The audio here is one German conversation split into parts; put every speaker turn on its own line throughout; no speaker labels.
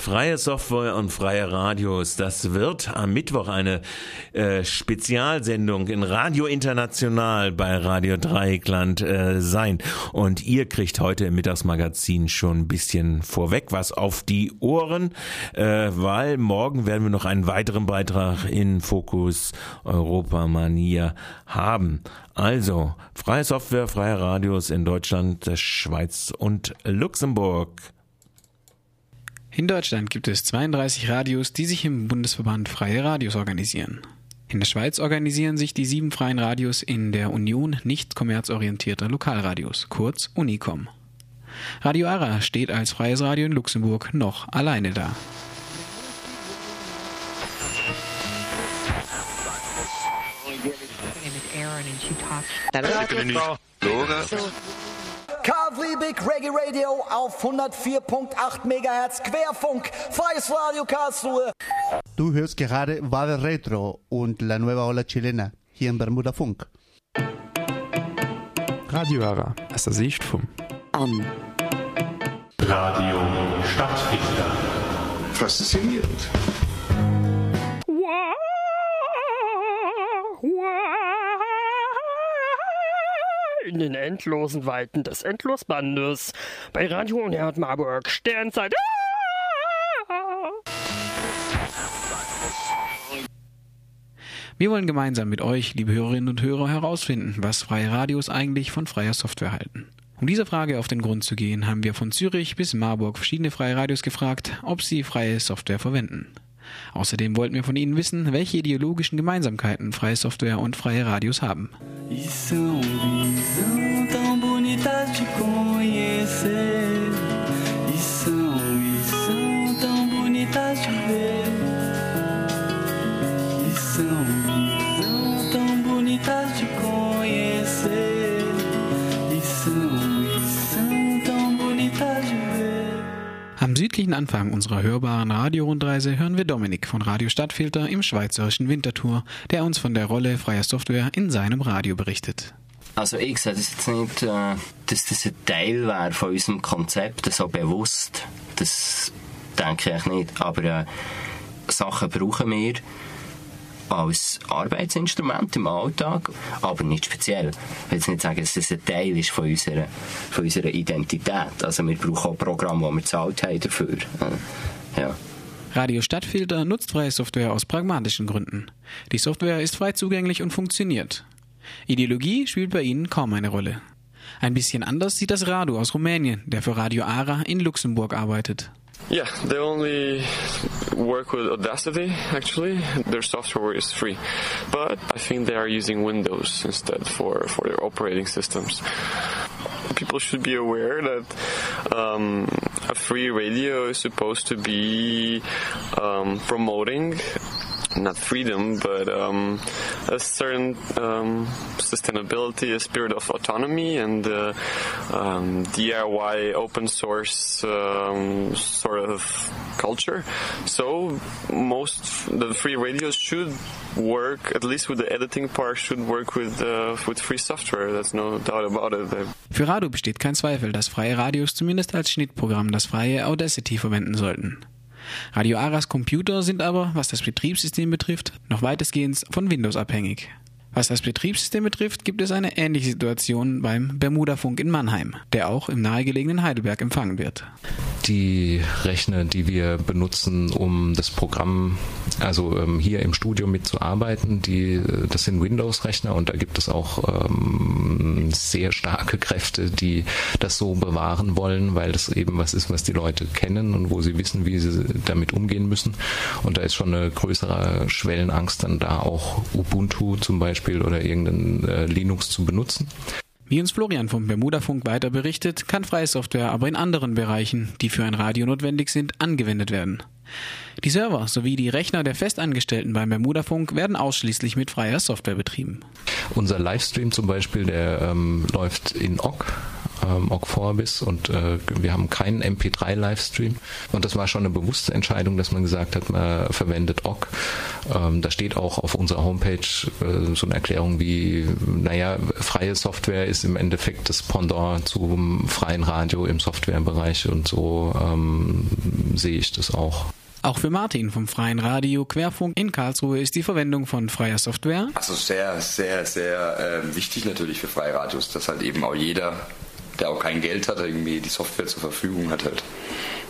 Freie Software und freie Radios. Das wird am Mittwoch eine äh, Spezialsendung in Radio International bei Radio Dreieckland äh, sein. Und ihr kriegt heute im Mittagsmagazin schon ein bisschen vorweg was auf die Ohren, äh, weil morgen werden wir noch einen weiteren Beitrag in Fokus Europa Manier haben. Also, freie Software, freie Radios in Deutschland, der Schweiz und Luxemburg.
In Deutschland gibt es 32 Radios, die sich im Bundesverband Freie Radios organisieren. In der Schweiz organisieren sich die sieben freien Radios in der Union nicht kommerzorientierter Lokalradios, kurz Unicom. Radio Ara steht als freies Radio in Luxemburg noch alleine da.
KW Big Reggae Radio auf 104.8 MHz Querfunk, freies Radio Karlsruhe.
Du hörst gerade Wave Retro und La Nueva Ola Chilena hier im Bermuda Funk.
Radio Ara, aus der Sicht vom
An.
Radio Stadtfilter.
Faszinierend.
In den endlosen Weiten des Endlosbandes. Bei Radio Unert Marburg. Sternzeit.
Wir wollen gemeinsam mit euch, liebe Hörerinnen und Hörer, herausfinden, was freie Radios eigentlich von freier Software halten. Um dieser Frage auf den Grund zu gehen, haben wir von Zürich bis Marburg verschiedene freie Radios gefragt, ob sie freie Software verwenden. Außerdem wollten wir von ihnen wissen, welche ideologischen Gemeinsamkeiten freie Software und freie Radios haben.
E são tão bonitas de conhecer. E são visão tão bonitas de ver. E são visão tão bonitas de conhecer. E são visão tão bonitas de ver.
Am südlichen Anfang unserer hörbaren Radiorundreise hören wir Dominik von Radio Stadtfilter im schweizerischen Winterthur, der uns von der Rolle freier Software in seinem Radio berichtet.
Also ich sehe das jetzt nicht, äh, dass das ein Teil wäre von unserem Konzept, so bewusst. Das denke ich nicht. Aber äh, Sachen brauchen wir als Arbeitsinstrument im Alltag, aber nicht speziell. Ich will jetzt nicht sagen, dass das ein Teil ist von unserer, von unserer Identität. Also wir brauchen auch Programme, die wir bezahlt haben dafür. Äh, ja.
Radio Stadtfilter nutzt freie Software aus pragmatischen Gründen. Die Software ist frei zugänglich und funktioniert. Ideologie spielt bei ihnen kaum eine Rolle. Ein bisschen anders sieht das Radu aus Rumänien, der für Radio Ara in Luxemburg arbeitet.
Yeah, they only work with Audacity, actually. Their software is free. But I think they are using Windows instead for, for their operating systems. People should be aware that um, a free radio is supposed to be um, promoting not freedom, but um, a certain um, sustainability, a spirit of autonomy, and uh, um, DIY open source um, sort of culture. So most the free radios should work, at least with the editing part, should work with uh, with free software. There's no doubt about it.
Für Radu besteht kein Zweifel, dass freie Radios zumindest als Schnittprogramm das freie Audacity verwenden sollten. Radio Aras Computer sind aber, was das Betriebssystem betrifft, noch weitestgehend von Windows abhängig. Was das Betriebssystem betrifft, gibt es eine ähnliche Situation beim Bermuda-Funk in Mannheim, der auch im nahegelegenen Heidelberg empfangen wird.
Die Rechner, die wir benutzen, um das Programm, also ähm, hier im Studio mitzuarbeiten, die, das sind Windows-Rechner und da gibt es auch ähm, sehr starke Kräfte, die das so bewahren wollen, weil das eben was ist, was die Leute kennen und wo sie wissen, wie sie damit umgehen müssen. Und da ist schon eine größere Schwellenangst dann da auch Ubuntu zum Beispiel Beispiel oder irgendein äh, Linux zu benutzen.
Wie uns Florian vom Bermuda-Funk weiter berichtet, kann freie Software aber in anderen Bereichen, die für ein Radio notwendig sind, angewendet werden. Die Server sowie die Rechner der Festangestellten beim Bermuda-Funk werden ausschließlich mit freier Software betrieben.
Unser Livestream zum Beispiel, der ähm, läuft in OGG ähm, Ogg Vorbis und äh, wir haben keinen MP3-Livestream. Und das war schon eine bewusste Entscheidung, dass man gesagt hat, man verwendet Ogg. Ähm, da steht auch auf unserer Homepage äh, so eine Erklärung wie, naja, freie Software ist im Endeffekt das Pendant zum freien Radio im Softwarebereich und so ähm, sehe ich das auch.
Auch für Martin vom Freien Radio Querfunk in Karlsruhe ist die Verwendung von freier Software.
Also sehr, sehr, sehr äh, wichtig natürlich für freie Radios, dass halt eben auch jeder, der auch kein Geld hat, irgendwie die Software zur Verfügung hat halt.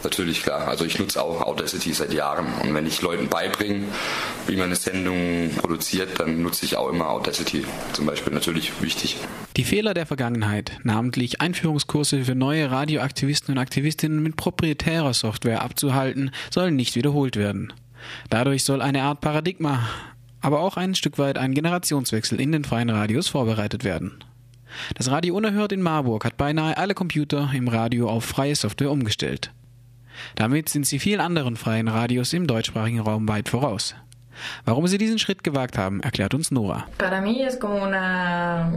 Natürlich, klar. Also ich nutze auch Audacity seit Jahren. Und wenn ich Leuten beibringe, wie man eine Sendung produziert, dann nutze ich auch immer Audacity. Zum Beispiel natürlich wichtig.
Die Fehler der Vergangenheit, namentlich Einführungskurse für neue Radioaktivisten und Aktivistinnen mit proprietärer Software abzuhalten, sollen nicht wiederholt werden. Dadurch soll eine Art Paradigma, aber auch ein Stück weit ein Generationswechsel in den freien Radios vorbereitet werden. Das Radio Unerhört in Marburg hat beinahe alle Computer im Radio auf freie Software umgestellt. Damit sind sie vielen anderen freien Radios im deutschsprachigen Raum weit voraus. Warum sie diesen Schritt gewagt haben, erklärt uns Nora.
Para mí es como una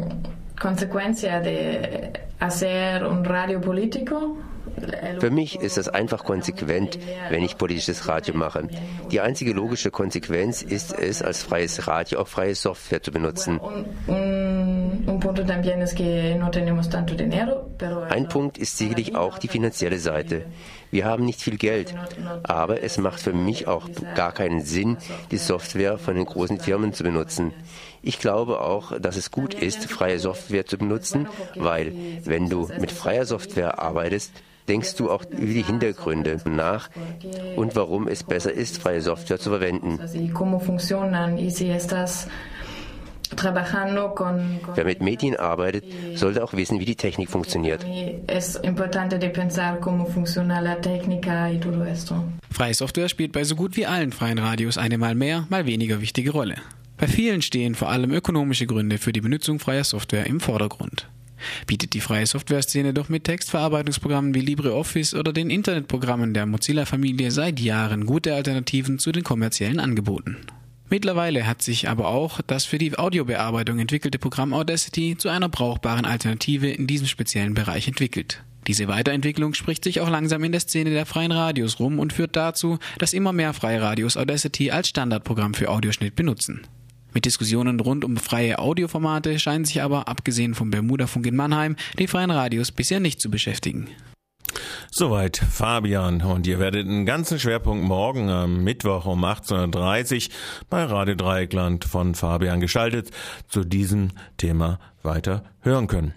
consecuencia de hacer un radio político
für mich ist es einfach konsequent, wenn ich politisches Radio mache. Die einzige logische Konsequenz ist es, als freies Radio auch freie Software zu benutzen. Ein Punkt ist sicherlich auch die finanzielle Seite. Wir haben nicht viel Geld, aber es macht für mich auch gar keinen Sinn, die Software von den großen Firmen zu benutzen. Ich glaube auch, dass es gut ist, freie Software zu benutzen, weil wenn du mit freier Software arbeitest, denkst du auch über die Hintergründe nach und warum es besser ist, freie Software zu verwenden. Wer mit Medien arbeitet, sollte auch wissen, wie die Technik funktioniert.
Freie Software spielt bei so gut wie allen freien Radios eine mal mehr, mal weniger wichtige Rolle. Bei vielen stehen vor allem ökonomische Gründe für die Benutzung freier Software im Vordergrund. Bietet die freie Software-Szene doch mit Textverarbeitungsprogrammen wie LibreOffice oder den Internetprogrammen der Mozilla-Familie seit Jahren gute Alternativen zu den kommerziellen Angeboten. Mittlerweile hat sich aber auch das für die Audiobearbeitung entwickelte Programm Audacity zu einer brauchbaren Alternative in diesem speziellen Bereich entwickelt. Diese Weiterentwicklung spricht sich auch langsam in der Szene der freien Radios rum und führt dazu, dass immer mehr freie Radios Audacity als Standardprogramm für Audioschnitt benutzen. Mit Diskussionen rund um freie Audioformate scheinen sich aber, abgesehen vom Bermuda-Funk in Mannheim, die freien Radios bisher nicht zu beschäftigen.
Soweit Fabian und ihr werdet einen ganzen Schwerpunkt morgen am Mittwoch um 18.30 Uhr bei Radio Dreieckland von Fabian geschaltet zu diesem Thema weiter hören können.